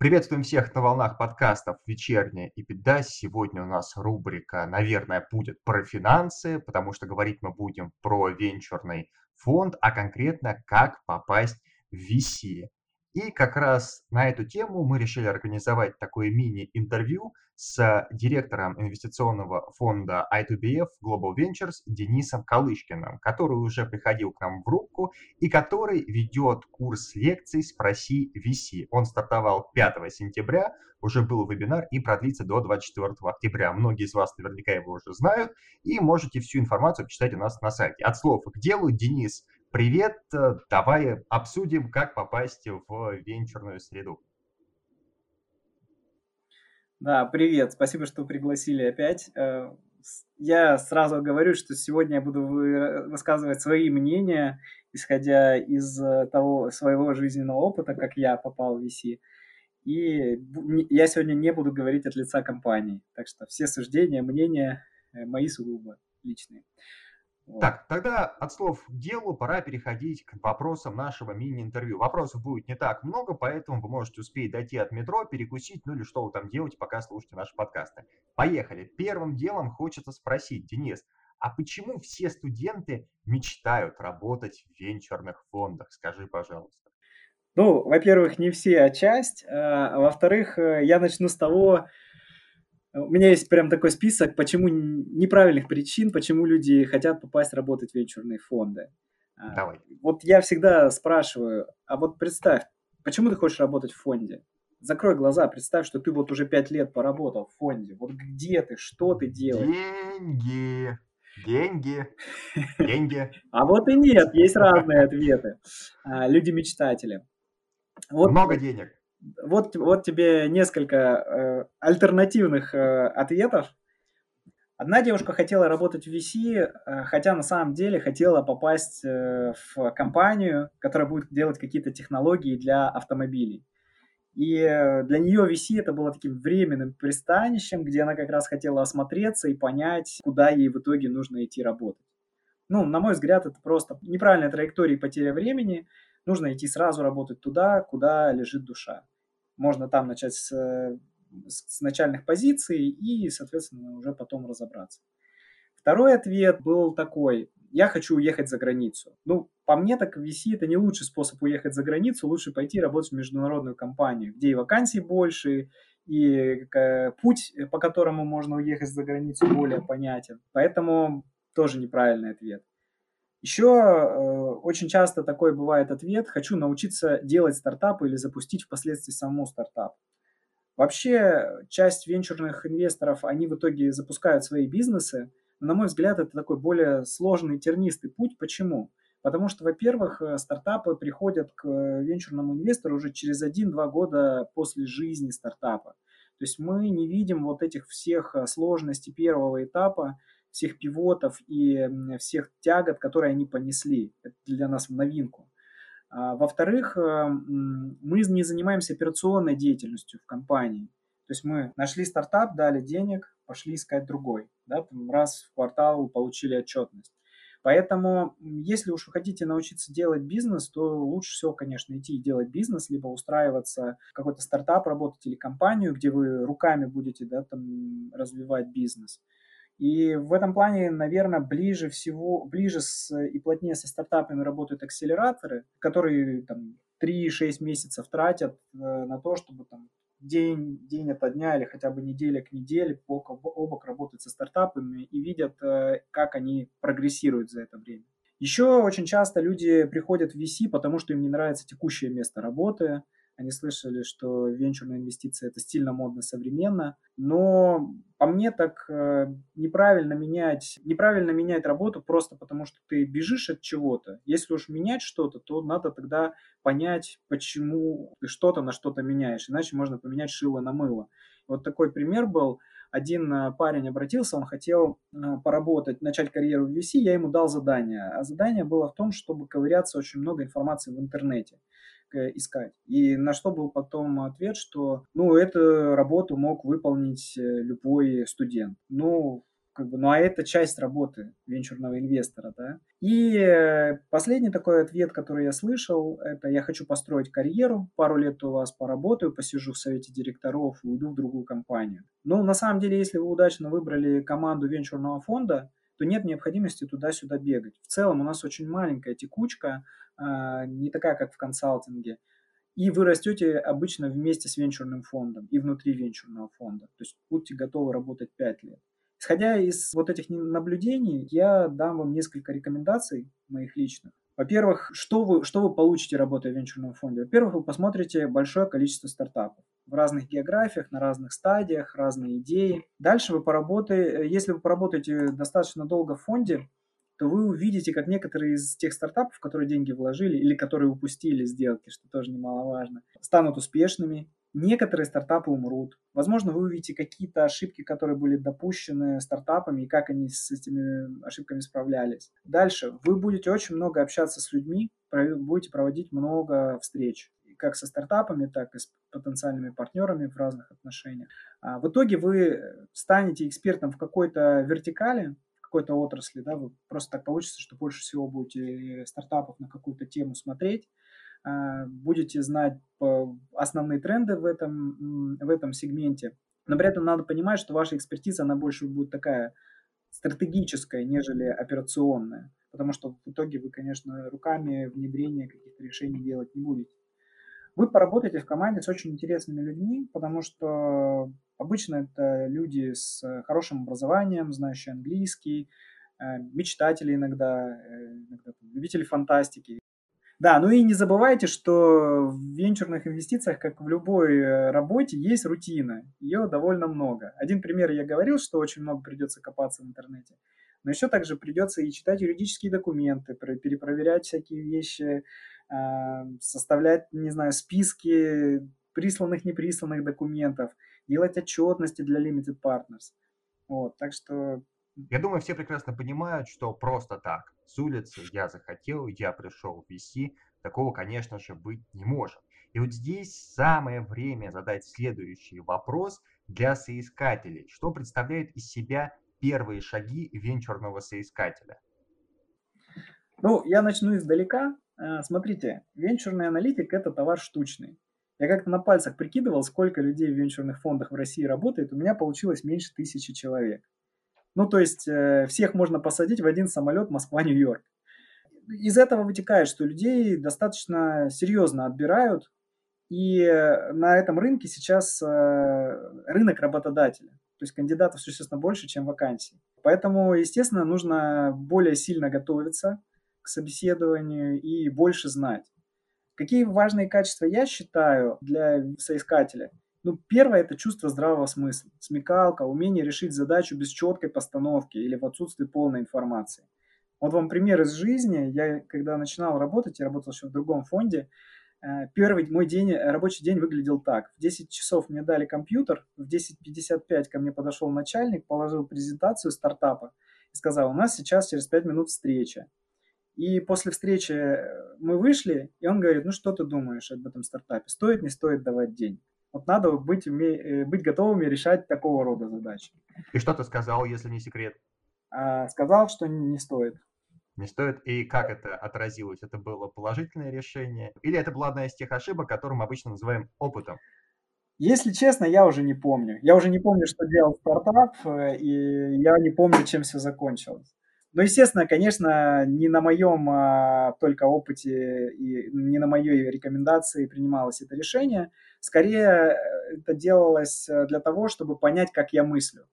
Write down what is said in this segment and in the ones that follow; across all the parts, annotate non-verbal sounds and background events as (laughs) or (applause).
Приветствуем всех на волнах подкастов «Вечерняя и беда». Сегодня у нас рубрика, наверное, будет про финансы, потому что говорить мы будем про венчурный фонд, а конкретно как попасть в VC. И как раз на эту тему мы решили организовать такое мини-интервью с директором инвестиционного фонда I2BF Global Ventures Денисом Калышкиным, который уже приходил к нам в рубку и который ведет курс лекций «Спроси VC». Он стартовал 5 сентября, уже был вебинар и продлится до 24 октября. Многие из вас наверняка его уже знают и можете всю информацию почитать у нас на сайте. От слов к делу, Денис, Привет, э, давай обсудим, как попасть в венчурную среду. Да, привет, спасибо, что пригласили опять. Э, я сразу говорю, что сегодня я буду высказывать свои мнения, исходя из э, того своего жизненного опыта, как я попал в VC. И я сегодня не буду говорить от лица компании. Так что все суждения, мнения мои сугубо личные. Так, тогда от слов к делу пора переходить к вопросам нашего мини-интервью. Вопросов будет не так много, поэтому вы можете успеть дойти от метро, перекусить, ну или что вы там делаете, пока слушаете наши подкасты. Поехали. Первым делом хочется спросить, Денис, а почему все студенты мечтают работать в венчурных фондах? Скажи, пожалуйста. Ну, во-первых, не все, а часть. А во-вторых, э, я начну с того, у меня есть прям такой список, почему неправильных причин, почему люди хотят попасть работать в венчурные фонды. А, Давай. Вот я всегда спрашиваю, а вот представь, почему ты хочешь работать в фонде? Закрой глаза, представь, что ты вот уже пять лет поработал в фонде. Вот где ты, что ты делаешь? Деньги. Деньги. (laughs) Деньги. А вот и нет, есть разные ответы. А, люди-мечтатели. Много денег вот, вот тебе несколько э, альтернативных э, ответов. Одна девушка хотела работать в VC, э, хотя на самом деле хотела попасть э, в компанию, которая будет делать какие-то технологии для автомобилей. И э, для нее VC это было таким временным пристанищем, где она как раз хотела осмотреться и понять, куда ей в итоге нужно идти работать. Ну, на мой взгляд, это просто неправильная траектория и потеря времени – нужно идти сразу работать туда, куда лежит душа. Можно там начать с, с начальных позиций и, соответственно, уже потом разобраться. Второй ответ был такой. Я хочу уехать за границу. Ну, по мне так VC это не лучший способ уехать за границу. Лучше пойти работать в международную компанию, где и вакансий больше, и путь, по которому можно уехать за границу, более понятен. Поэтому тоже неправильный ответ. Еще э, очень часто такой бывает ответ «хочу научиться делать стартапы или запустить впоследствии саму стартап». Вообще, часть венчурных инвесторов, они в итоге запускают свои бизнесы. Но, на мой взгляд, это такой более сложный, тернистый путь. Почему? Потому что, во-первых, э, стартапы приходят к венчурному инвестору уже через 1-2 года после жизни стартапа. То есть мы не видим вот этих всех э, сложностей первого этапа, всех пивотов и всех тягот, которые они понесли. Это для нас в новинку. А, во-вторых, э, мы не занимаемся операционной деятельностью в компании. То есть мы нашли стартап, дали денег, пошли искать другой. Да, раз в квартал получили отчетность. Поэтому, если уж вы хотите научиться делать бизнес, то лучше всего, конечно, идти и делать бизнес, либо устраиваться в какой-то стартап, работать или компанию, где вы руками будете да, там, развивать бизнес. И в этом плане, наверное, ближе всего, ближе с, и плотнее со стартапами работают акселераторы, которые там 3-6 месяцев тратят э, на то, чтобы там день, день ото дня или хотя бы неделя к неделе бок о бок работать со стартапами и видят, э, как они прогрессируют за это время. Еще очень часто люди приходят в VC, потому что им не нравится текущее место работы, они слышали, что венчурные инвестиции это стильно, модно, современно. Но по мне так э, неправильно менять, неправильно менять работу просто потому, что ты бежишь от чего-то. Если уж менять что-то, то надо тогда понять, почему ты что-то на что-то меняешь. Иначе можно поменять шило на мыло. Вот такой пример был. Один э, парень обратился, он хотел э, поработать, начать карьеру в VC, я ему дал задание. А задание было в том, чтобы ковыряться очень много информации в интернете искать. И на что был потом ответ, что ну, эту работу мог выполнить любой студент. Ну, как бы, ну а это часть работы венчурного инвестора, да. И э, последний такой ответ, который я слышал, это я хочу построить карьеру, пару лет у вас поработаю, посижу в совете директоров и уйду в другую компанию. Ну, на самом деле, если вы удачно выбрали команду венчурного фонда, то нет необходимости туда-сюда бегать. В целом у нас очень маленькая текучка, а, не такая, как в консалтинге. И вы растете обычно вместе с венчурным фондом и внутри венчурного фонда. То есть будьте готовы работать 5 лет. Исходя из вот этих наблюдений, я дам вам несколько рекомендаций моих личных. Во-первых, что вы, что вы получите, работая в венчурном фонде? Во-первых, вы посмотрите большое количество стартапов в разных географиях, на разных стадиях, разные идеи. Дальше вы поработаете, если вы поработаете достаточно долго в фонде, то вы увидите, как некоторые из тех стартапов, которые деньги вложили или которые упустили сделки, что тоже немаловажно, станут успешными, Некоторые стартапы умрут. Возможно, вы увидите какие-то ошибки, которые были допущены стартапами, и как они с этими ошибками справлялись. Дальше. Вы будете очень много общаться с людьми, будете проводить много встреч как со стартапами, так и с потенциальными партнерами в разных отношениях. А в итоге вы станете экспертом в какой-то вертикали, в какой-то отрасли, да, вы просто так получится, что больше всего будете стартапов на какую-то тему смотреть, будете знать основные тренды в этом, в этом сегменте. Но при этом надо понимать, что ваша экспертиза, она больше будет такая стратегическая, нежели операционная. Потому что в итоге вы, конечно, руками внедрения каких-то решений делать не будете. Вы поработаете в команде с очень интересными людьми, потому что обычно это люди с хорошим образованием, знающие английский, э, мечтатели иногда, э, иногда любители фантастики. Да, ну и не забывайте, что в венчурных инвестициях, как в любой э, работе, есть рутина. Ее довольно много. Один пример я говорил, что очень много придется копаться в интернете. Но еще также придется и читать юридические документы, перепроверять всякие вещи, а, составлять, не знаю, списки присланных, неприсланных документов, делать отчетности для limited partners. Вот, так что я думаю, все прекрасно понимают, что просто так, с улицы, я захотел, я пришел в VC, такого, конечно же, быть не может. И вот здесь самое время задать следующий вопрос для соискателей. Что представляет из себя первые шаги венчурного соискателя? Ну, я начну издалека. Э, смотрите, венчурный аналитик – это товар штучный. Я как-то на пальцах прикидывал, сколько людей в венчурных фондах в России работает. У меня получилось меньше тысячи человек. Ну, то есть э, всех можно посадить в один самолет Москва-Нью-Йорк. Из этого вытекает, что людей достаточно серьезно отбирают, и на этом рынке сейчас э, рынок работодателя. То есть кандидатов существенно больше, чем вакансий. Поэтому, естественно, нужно более сильно готовиться к собеседованию и больше знать. Какие важные качества я считаю для соискателя? Ну, первое – это чувство здравого смысла, смекалка, умение решить задачу без четкой постановки или в отсутствии полной информации. Вот вам пример из жизни. Я, когда начинал работать, я работал еще в другом фонде, э, первый мой день, рабочий день выглядел так. В 10 часов мне дали компьютер, в 10.55 ко мне подошел начальник, положил презентацию стартапа и сказал, у нас сейчас через 5 минут встреча. И после встречи э, мы вышли, и он говорит, ну что ты думаешь об этом стартапе? Стоит, не стоит давать деньги? Вот надо быть, уме... Э, быть готовыми решать такого рода задачи. И что ты сказал, если не секрет? А, сказал, что не стоит. Не стоит. И как это отразилось? Это было положительное решение? Или это была одна из тех ошибок, которые мы обычно называем опытом? Если честно, я уже не помню. Я уже не помню, что делал стартап, э, и я не помню, чем все закончилось. Ну, естественно, конечно, не на моем а, только опыте и не на моей рекомендации принималось это решение. Скорее, э, это делалось э, для того, чтобы понять, как я мыслю.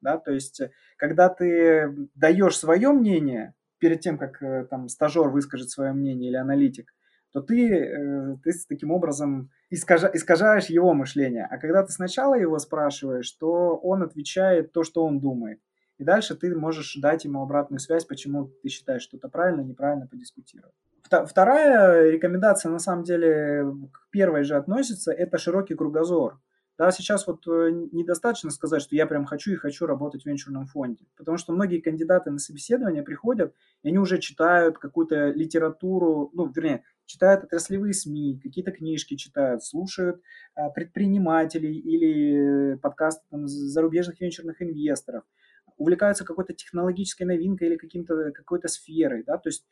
Да? То есть, когда ты даешь свое мнение, перед тем, как э, там стажер выскажет свое мнение или аналитик, то ты, ты таким образом искажа, искажаешь его мышление. А когда ты сначала его спрашиваешь, то он отвечает то, что он думает. И дальше ты можешь дать ему обратную связь, почему ты считаешь что-то правильно, неправильно, подискутировать. Вторая рекомендация, на самом деле, к первой же относится, это широкий кругозор. Да, сейчас вот э, недостаточно сказать, что я прям хочу и хочу работать в венчурном фонде, потому что многие кандидаты на собеседование приходят, и они уже читают какую-то литературу, ну, вернее, читают отраслевые СМИ, какие-то книжки читают, слушают а, предпринимателей или подкасты там, зарубежных венчурных инвесторов, увлекаются какой-то технологической новинкой или каким-то, какой-то сферой, да, то есть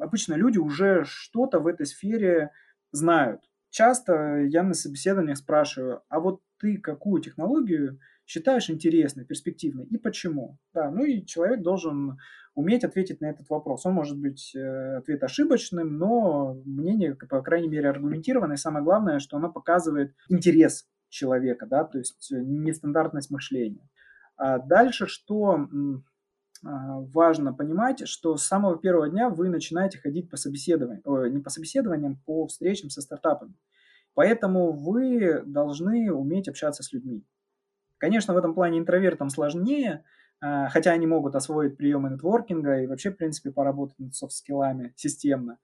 обычно люди уже что-то в этой сфере знают, часто я на собеседованиях спрашиваю, а вот ты какую технологию считаешь интересной, перспективной и почему? Да, ну и человек должен уметь ответить на этот вопрос. Он может быть э, ответ ошибочным, но мнение, по крайней мере, аргументированное. И самое главное, что оно показывает интерес человека, да, то есть нестандартность мышления. А дальше, что а, важно понимать, что с самого первого дня вы начинаете ходить по собеседованиям, не по собеседованиям, по встречам со стартапами. Поэтому вы должны уметь общаться с людьми. Конечно, в этом плане интровертам сложнее, а, хотя они могут освоить приемы нетворкинга и вообще, в принципе, поработать над софт-скиллами системно.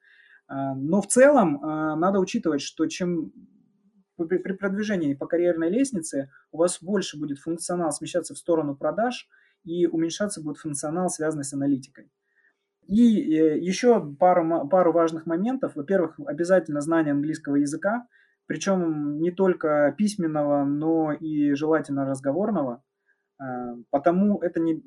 Но в целом надо учитывать, что чем при продвижении по карьерной лестнице у вас больше будет функционал смещаться в сторону продаж – и уменьшаться будет функционал, связанный с аналитикой. И э, еще пару, пару важных моментов. Во-первых, обязательно знание английского языка, причем не только письменного, но и желательно разговорного. А, потому это не,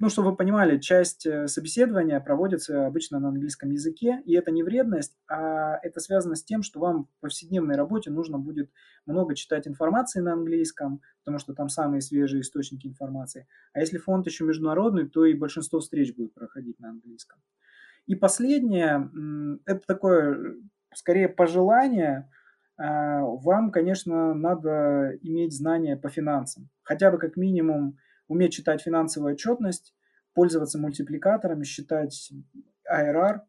ну, чтобы вы понимали, часть э, собеседования проводится обычно на английском языке, и это не вредность, а это связано с тем, что вам в повседневной работе нужно будет много читать информации на английском, потому что там самые свежие источники информации. А если фонд еще международный, то и большинство встреч будет проходить на английском. И последнее, это такое, скорее, пожелание, а, вам, конечно, надо иметь знания по финансам. Хотя бы как минимум уметь читать финансовую отчетность, пользоваться мультипликаторами, считать IRR.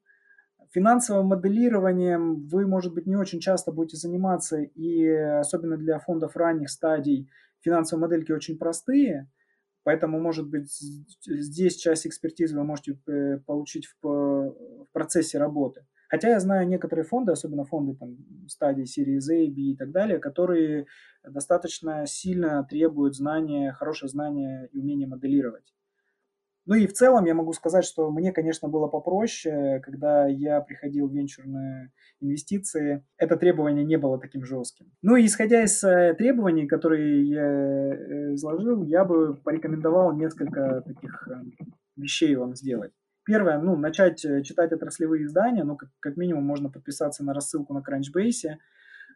Финансовым моделированием вы, может быть, не очень часто будете заниматься, и особенно для фондов ранних стадий финансовые модельки очень простые, поэтому, может быть, здесь часть экспертизы вы можете э, получить в, в процессе работы. Хотя я знаю некоторые фонды, особенно фонды там, стадии серии A, B и так далее, которые достаточно сильно требуют знания, хорошее знание и умение моделировать. Ну и в целом я могу сказать, что мне, конечно, было попроще, когда я приходил в венчурные инвестиции, это требование не было таким жестким. Ну и исходя из э, требований, которые я э, изложил, я бы порекомендовал несколько таких э, вещей вам сделать. Первое, ну, начать э, читать отраслевые издания, ну, как, как минимум можно подписаться на рассылку на Crunchbase,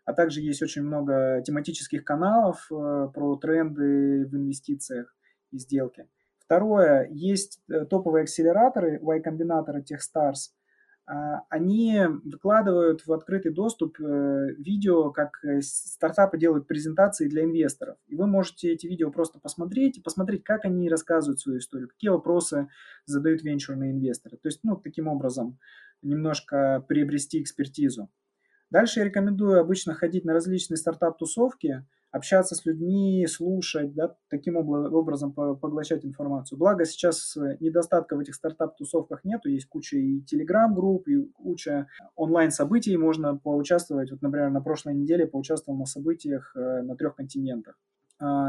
а также есть очень много тематических каналов э, про тренды в инвестициях и сделки. Второе, есть э, топовые акселераторы, Y-комбинаторы Techstars – а, они выкладывают в открытый доступ э, видео, как э, стартапы делают презентации для инвесторов. И вы можете эти видео просто посмотреть и посмотреть, как они рассказывают свою историю, какие вопросы задают венчурные инвесторы. То есть, ну, таким образом, немножко приобрести экспертизу. Дальше я рекомендую обычно ходить на различные стартап-тусовки, общаться с людьми, слушать, да, таким образом поглощать информацию. Благо сейчас э, недостатка в этих стартап-тусовках нету, есть куча и телеграм-групп, и куча онлайн-событий, можно поучаствовать. Вот, например, на прошлой неделе поучаствовал на событиях э, на трех континентах.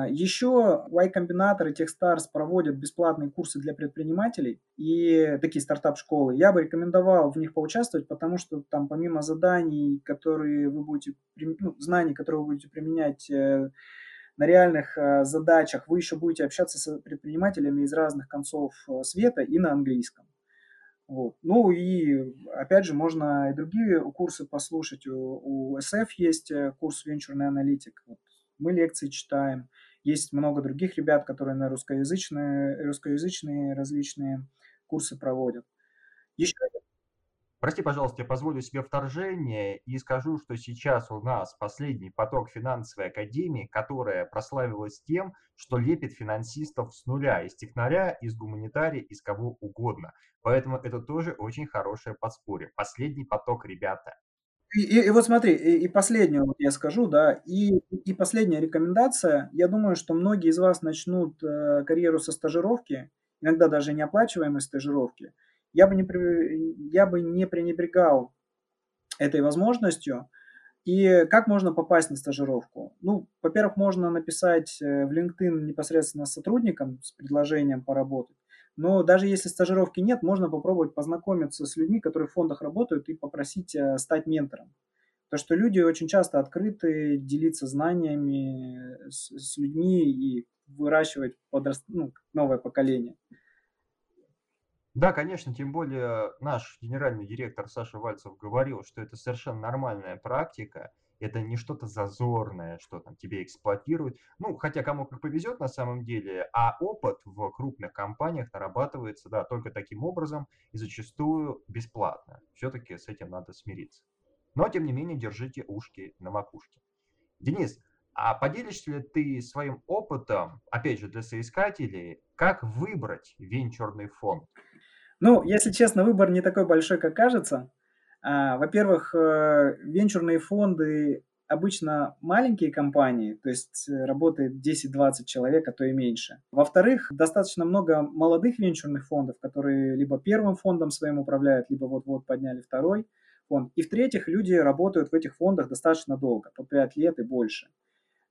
Еще Y-комбинатор и Techstars проводят бесплатные курсы для предпринимателей и такие стартап-школы. Я бы рекомендовал в них поучаствовать, потому что там помимо заданий, которые вы будете, ну, знаний, которые вы будете применять э, на реальных э, задачах, вы еще будете общаться с предпринимателями из разных концов э, света и на английском. Вот. Ну и опять же можно и другие курсы послушать. У, у SF есть курс венчурный аналитик. Вот мы лекции читаем. Есть много других ребят, которые на русскоязычные, русскоязычные различные курсы проводят. Еще Прости, пожалуйста, я позволю себе вторжение и скажу, что сейчас у нас последний поток финансовой академии, которая прославилась тем, что лепит финансистов с нуля, из технаря, из гуманитария, из кого угодно. Поэтому это тоже очень хорошее подспорье. Последний поток, ребята. И, и, вот смотри, и, и последнюю вот я скажу, да, и, и последняя рекомендация. Я думаю, что многие из вас начнут э, карьеру со стажировки, иногда даже неоплачиваемой стажировки. Я бы не, я бы не пренебрегал этой возможностью И как можно попасть на стажировку? Ну, во-первых, можно написать э, в LinkedIn непосредственно сотрудникам с предложением поработать. Но даже если стажировки нет, можно попробовать познакомиться с людьми, которые в фондах работают, и попросить э, стать ментором. То, что люди очень часто открыты делиться знаниями с, с людьми и выращивать подраст... ну, новое поколение. Да, конечно, тем более наш генеральный директор Саша Вальцев говорил, что это совершенно нормальная практика, это не что-то зазорное, что там тебе эксплуатируют. Ну, хотя кому как повезет на самом деле, а опыт в крупных компаниях нарабатывается, да, только таким образом и зачастую бесплатно. Все-таки с этим надо смириться. Но, тем не менее, держите ушки на макушке. Денис, а поделишься ли ты своим опытом, опять же, для соискателей, как выбрать венчурный фонд? Ну, если честно, выбор не такой большой, как кажется. А, во-первых, э, венчурные фонды обычно маленькие компании, то есть э, работает 10-20 человек, а то и меньше. Во-вторых, достаточно много молодых венчурных фондов, которые либо первым фондом своим управляют, либо вот-вот подняли второй фонд. И в-третьих, люди работают в этих фондах достаточно долго, по 5 лет и больше.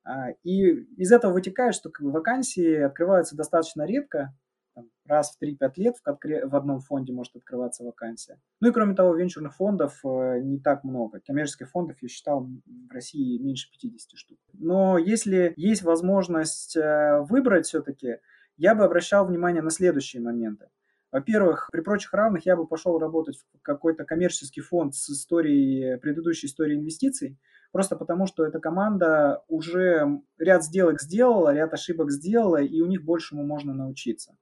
А, и из этого вытекает, что вакансии открываются достаточно редко, там, раз в 3-5 лет в, в одном фонде может открываться вакансия. Ну и кроме того, венчурных фондов э, не так много. Коммерческих фондов я считал в России меньше 50 штук. Но если есть возможность э, выбрать все-таки, я бы обращал внимание на следующие моменты. Во-первых, при прочих равных я бы пошел работать в какой-то коммерческий фонд с историей, предыдущей историей инвестиций, просто потому что эта команда уже ряд сделок сделала, ряд ошибок сделала, и у них большему можно научиться.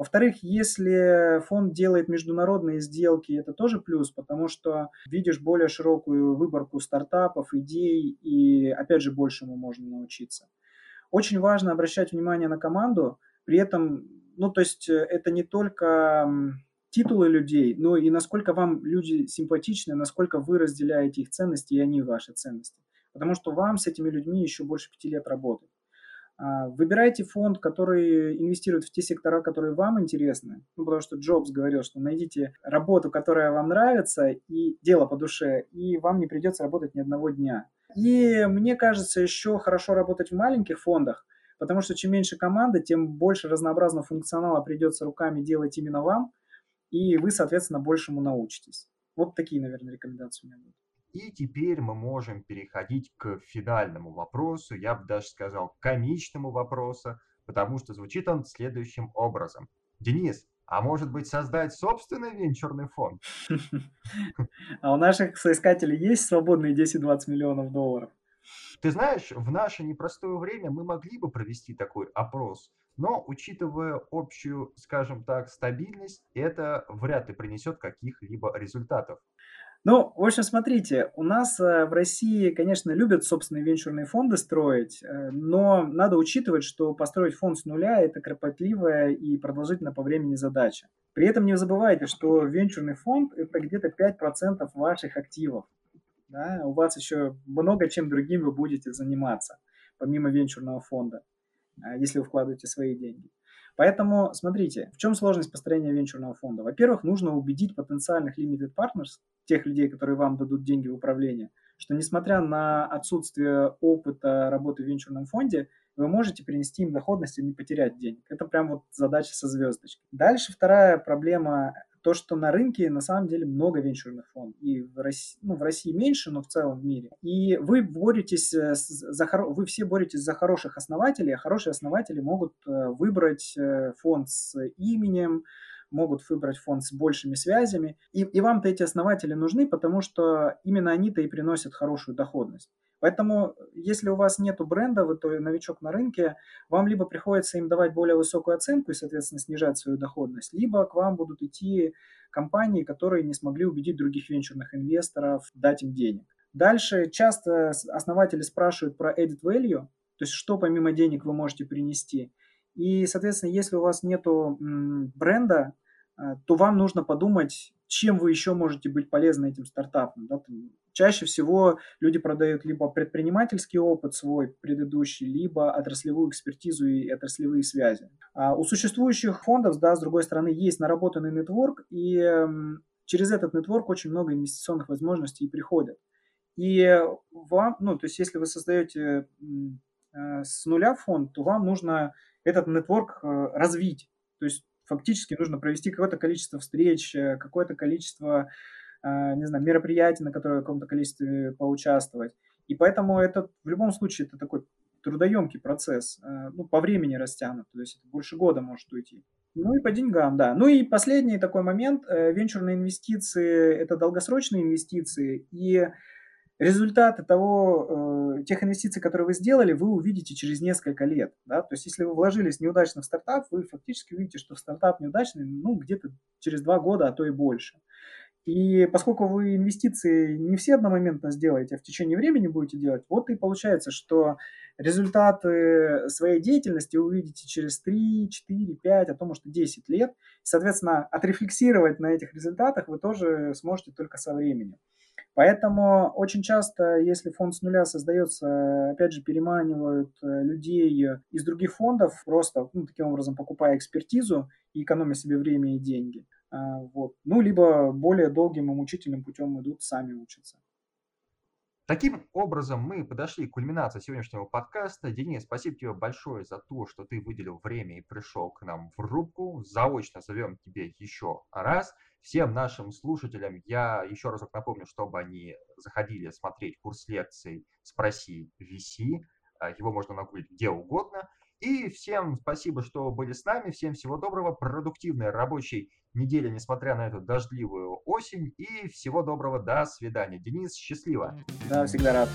Во-вторых, если фонд делает международные сделки, это тоже плюс, потому что видишь более широкую выборку стартапов, идей, и опять же большему можно научиться. Очень важно обращать внимание на команду, при этом ну, то есть э, это не только титулы людей, но и насколько вам люди симпатичны, насколько вы разделяете их ценности, и они ваши ценности. Потому что вам с этими людьми еще больше пяти лет работать. А, выбирайте фонд, который инвестирует в те сектора, которые вам интересны. Ну, потому что Джобс говорил, что найдите работу, которая вам нравится, и дело по душе, и вам не придется работать ни одного дня. И мне кажется, еще хорошо работать в маленьких фондах, Потому что чем меньше команды, тем больше разнообразного функционала придется руками делать именно вам, и вы, соответственно, большему научитесь. Вот такие, наверное, рекомендации у меня будут. И теперь мы можем переходить к финальному вопросу, я бы даже сказал комичному вопросу, потому что звучит он следующим образом. Денис, а может быть создать собственный венчурный фонд? (laughs) А у наших соискателей есть свободные 10-20 миллионов долларов? Ты знаешь, в наше непростое время мы могли бы провести такой опрос, но учитывая общую, скажем так, стабильность, это вряд ли принесет каких-либо результатов. Ну, в общем, смотрите, у нас э, в России, конечно, любят собственные венчурные фонды строить, э, но надо учитывать, что построить фонд с нуля – это кропотливая и продолжительная по времени задача. При этом не забывайте, что венчурный фонд – это где-то 5% ваших активов да, у вас еще много чем другим вы будете заниматься, помимо венчурного фонда, а, если вы вкладываете свои деньги. Поэтому, смотрите, в чем сложность построения венчурного фонда? Во-первых, нужно убедить потенциальных limited partners, тех людей, которые вам дадут деньги в управление, что несмотря на отсутствие опыта работы в венчурном фонде, вы можете принести им доходность и не потерять денег. Это прям вот задача со звездочкой. Дальше вторая проблема то, что на рынке на самом деле много венчурных фондов. И в России, ну, в России меньше, но в целом в мире. И вы боретесь э, за, вы все боретесь за хороших основателей, а хорошие основатели могут э, выбрать э, фонд с именем, могут выбрать фонд с большими связями. И, и вам-то эти основатели нужны, потому что именно они-то и приносят хорошую доходность. Поэтому, если у вас нет бренда, вы то новичок на рынке, вам либо приходится им давать более высокую оценку и, соответственно, снижать свою доходность, либо к вам будут идти компании, которые не смогли убедить других венчурных инвесторов дать им денег. Дальше часто основатели спрашивают про added value, то есть что помимо денег вы можете принести. И, соответственно, если у вас нет бренда, а, то вам нужно подумать, чем вы еще можете быть полезны этим стартапам. Да? Чаще всего люди продают либо предпринимательский опыт свой предыдущий, либо отраслевую экспертизу и отраслевые связи. А у существующих фондов, да, с другой стороны, есть наработанный нетворк, и через этот нетворк очень много инвестиционных возможностей приходят. И вам, ну, то есть если вы создаете э, с нуля фонд, то вам нужно этот нетворк э, развить. То есть фактически нужно провести какое-то количество встреч, э, какое-то количество, не знаю, мероприятий, на которые в каком-то количестве поучаствовать. И поэтому это в любом случае это такой трудоемкий процесс, ну, по времени растянут, то есть это больше года может уйти. Ну и по деньгам, да. Ну и последний такой момент, венчурные инвестиции – это долгосрочные инвестиции, и результаты того, э, тех инвестиций, которые вы сделали, вы увидите через несколько лет. Да? То есть, если вы вложились неудачно в стартап, вы фактически увидите, что стартап неудачный ну, где-то через два года, а то и больше. И поскольку вы инвестиции не все одномоментно сделаете, а в течение времени будете делать, вот и получается, что результаты своей деятельности вы увидите через 3, 4, 5, а то может и 10 лет. Соответственно, отрефлексировать на этих результатах вы тоже сможете только со временем. Поэтому очень часто, если фонд с нуля создается, опять же, переманивают э, людей из других фондов, просто ну, таким образом покупая экспертизу и экономя себе время и деньги. А, вот. Ну, либо более долгим и мучительным путем идут, сами учатся. Таким образом, мы подошли к кульминации сегодняшнего подкаста. Денис, спасибо тебе большое за то, что ты выделил время и пришел к нам в рубку. Заочно зовем тебе еще раз. Всем нашим слушателям я еще разок напомню, чтобы они заходили смотреть курс лекций «Спроси VC». А, его можно нагуглить где угодно. И всем спасибо, что были с нами. Всем всего доброго, продуктивной рабочей недели, несмотря на эту дождливую осень. И всего доброго, до свидания. Денис, счастливо. Да, всегда рад.